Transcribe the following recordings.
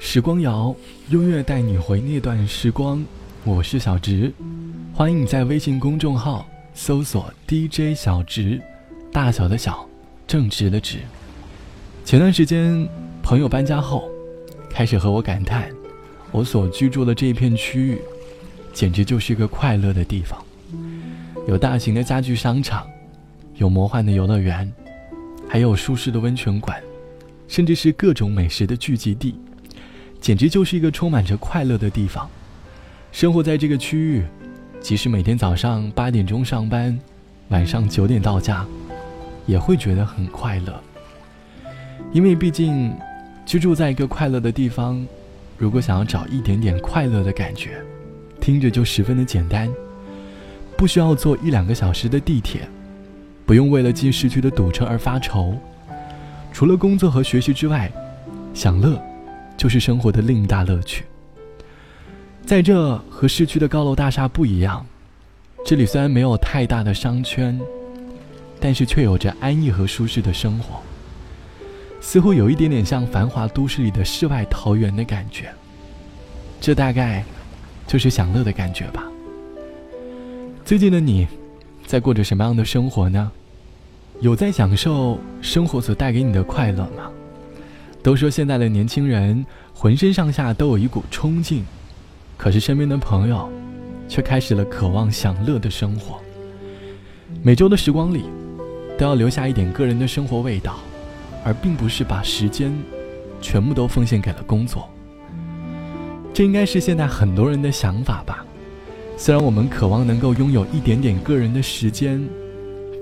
时光谣，音乐带你回那段时光。我是小植，欢迎你在微信公众号搜索 DJ 小植，大小的小，正直的直。前段时间，朋友搬家后，开始和我感叹，我所居住的这一片区域，简直就是一个快乐的地方。有大型的家具商场，有魔幻的游乐园，还有舒适的温泉馆，甚至是各种美食的聚集地。简直就是一个充满着快乐的地方。生活在这个区域，即使每天早上八点钟上班，晚上九点到家，也会觉得很快乐。因为毕竟，居住在一个快乐的地方，如果想要找一点点快乐的感觉，听着就十分的简单。不需要坐一两个小时的地铁，不用为了进市区的堵车而发愁。除了工作和学习之外，享乐。就是生活的另一大乐趣。在这和市区的高楼大厦不一样，这里虽然没有太大的商圈，但是却有着安逸和舒适的生活，似乎有一点点像繁华都市里的世外桃源的感觉。这大概就是享乐的感觉吧。最近的你，在过着什么样的生活呢？有在享受生活所带给你的快乐吗？都说现在的年轻人浑身上下都有一股冲劲，可是身边的朋友，却开始了渴望享乐的生活。每周的时光里，都要留下一点个人的生活味道，而并不是把时间全部都奉献给了工作。这应该是现在很多人的想法吧。虽然我们渴望能够拥有一点点个人的时间，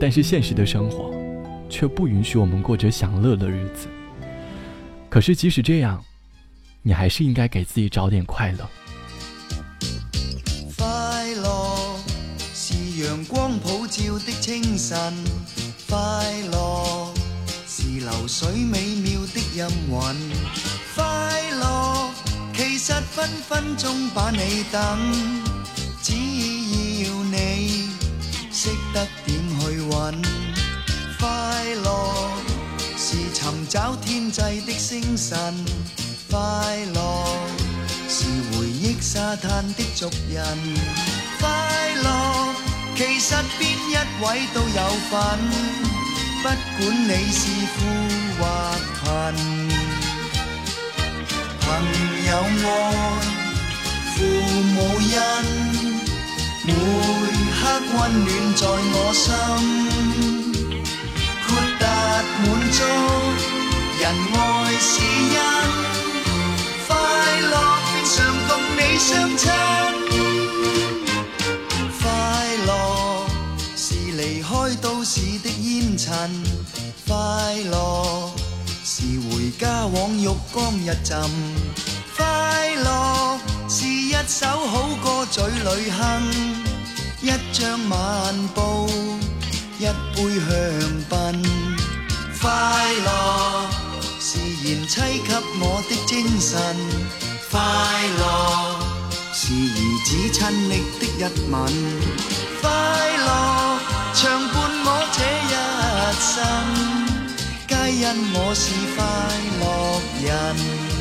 但是现实的生活，却不允许我们过着享乐的日子。可是，即使这样，你还是应该给自己找点快乐。快乐是阳光普照的清晨，快乐是流水美妙的音韵，快乐其实分分钟把你等，找天际的星辰，快乐是回忆沙滩的足印，快乐其实边一位都有份，不管你是富或贫，朋友爱，父母恩，每刻温暖在我心。满足，人爱是因快乐，常共你相亲。快乐是离开都市的烟尘，快乐是回家往浴缸一浸，快乐是一首好歌嘴里哼，一张晚报，一杯香槟。快乐然妻给我的精神，快乐是儿子亲昵的一吻，快乐长伴我这一生，皆因我是快乐人。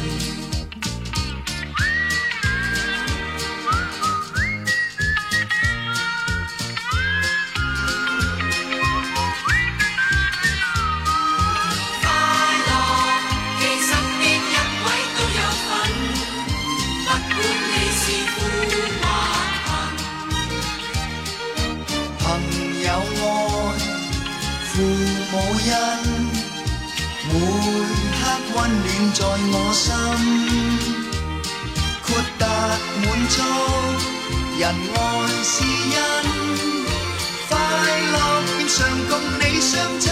温暖在我心，豁达满足，人爱是因快乐，便常共你相亲。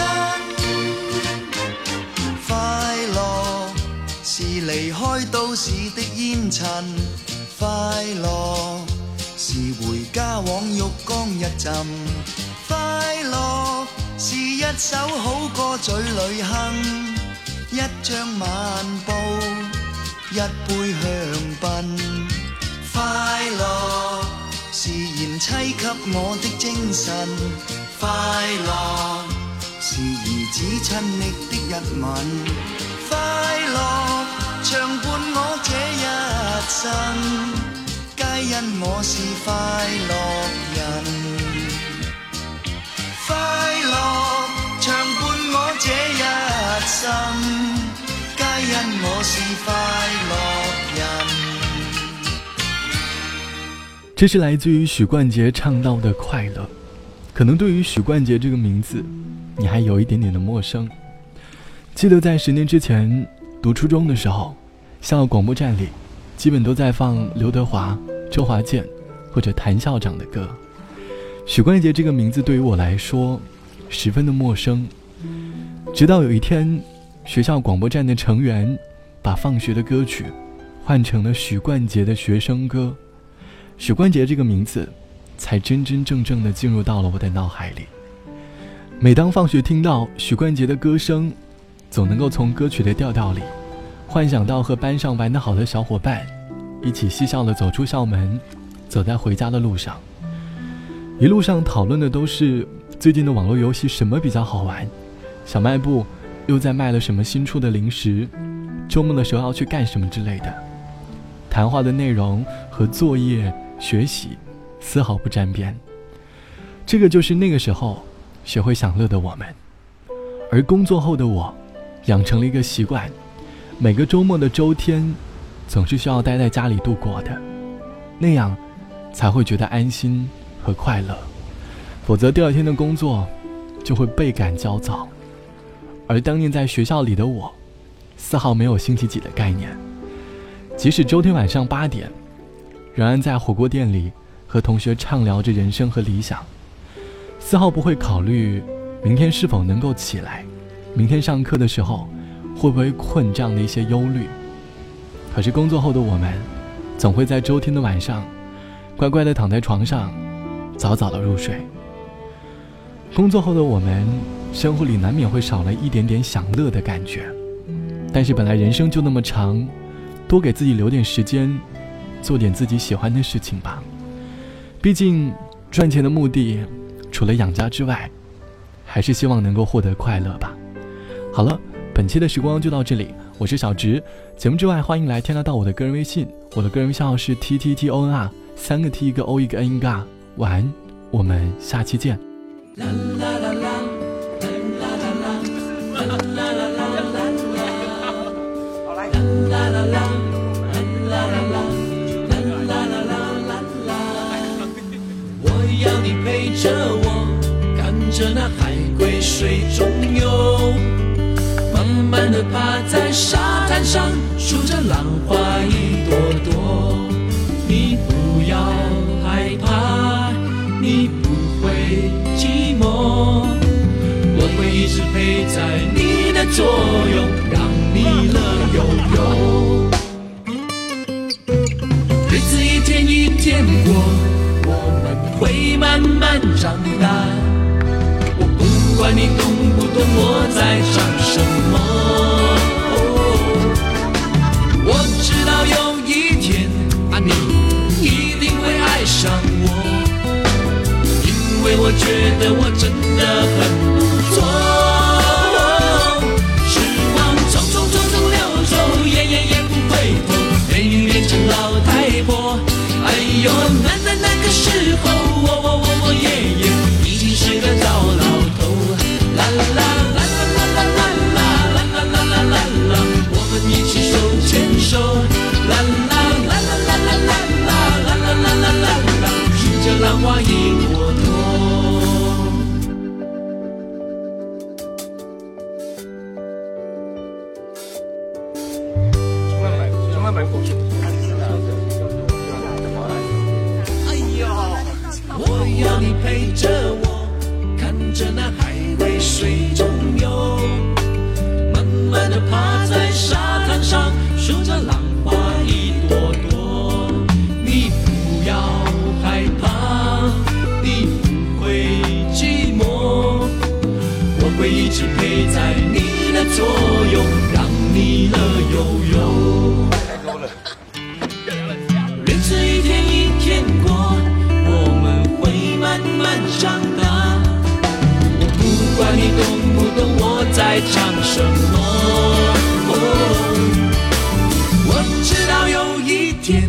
快乐是离开都市的烟尘，快乐是回家往浴缸一浸，快乐是一首好歌嘴里哼一张漫步一杯香槟。快乐是贤妻给我的精神快乐是儿子亲昵的一吻。快乐长伴我这一生皆因我是快乐人。乐长伴我这一生，皆因我是快乐人。这是来自于许冠杰唱到的快乐。可能对于许冠杰这个名字，你还有一点点的陌生。记得在十年之前读初中的时候，校广播站里，基本都在放刘德华、周华健或者谭校长的歌。许冠杰这个名字对于我来说，十分的陌生。直到有一天，学校广播站的成员把放学的歌曲换成了许冠杰的学生歌。许冠杰这个名字。才真真正正的进入到了我的脑海里。每当放学听到许冠杰的歌声，总能够从歌曲的调调里，幻想到和班上玩得好的小伙伴，一起嬉笑的走出校门，走在回家的路上。一路上讨论的都是最近的网络游戏什么比较好玩，小卖部又在卖了什么新出的零食，周末的时候要去干什么之类的。谈话的内容和作业学习。丝毫不沾边，这个就是那个时候学会享乐的我们。而工作后的我，养成了一个习惯，每个周末的周天，总是需要待在家里度过的，那样才会觉得安心和快乐。否则第二天的工作就会倍感焦躁。而当年在学校里的我，丝毫没有星期几的概念，即使周天晚上八点，仍然在火锅店里。和同学畅聊着人生和理想，丝毫不会考虑明天是否能够起来，明天上课的时候会不会困这样的一些忧虑。可是工作后的我们，总会在周天的晚上，乖乖的躺在床上，早早的入睡。工作后的我们，生活里难免会少了一点点享乐的感觉，但是本来人生就那么长，多给自己留点时间，做点自己喜欢的事情吧。毕竟，赚钱的目的，除了养家之外，还是希望能够获得快乐吧。好了，本期的时光就到这里，我是小直。节目之外，欢迎来添加到我的个人微信，我的个人微信号是 t t t o n r，三个 t 一个 o 一个 n 一个 r。晚安，我们下期见。着我，看着那海龟水中游，慢慢的趴在沙滩上，数着浪花一朵朵。你不要害怕，你会寂寞，我会一直陪在你的左右，让你乐悠悠。日子一天一天过。我们会慢慢长大，我不管你懂不懂我在唱什么。我知道有一天啊，你一定会爱上我，因为我觉得我真的很着那海龟水中游，慢慢的趴在沙滩上，数着浪花一朵朵。你不要害怕，你不会寂寞，我会一直陪在你的左右，让你乐悠悠。日子一天一天过。我们会慢慢长大，你懂不懂我在唱什么。我知道有一天。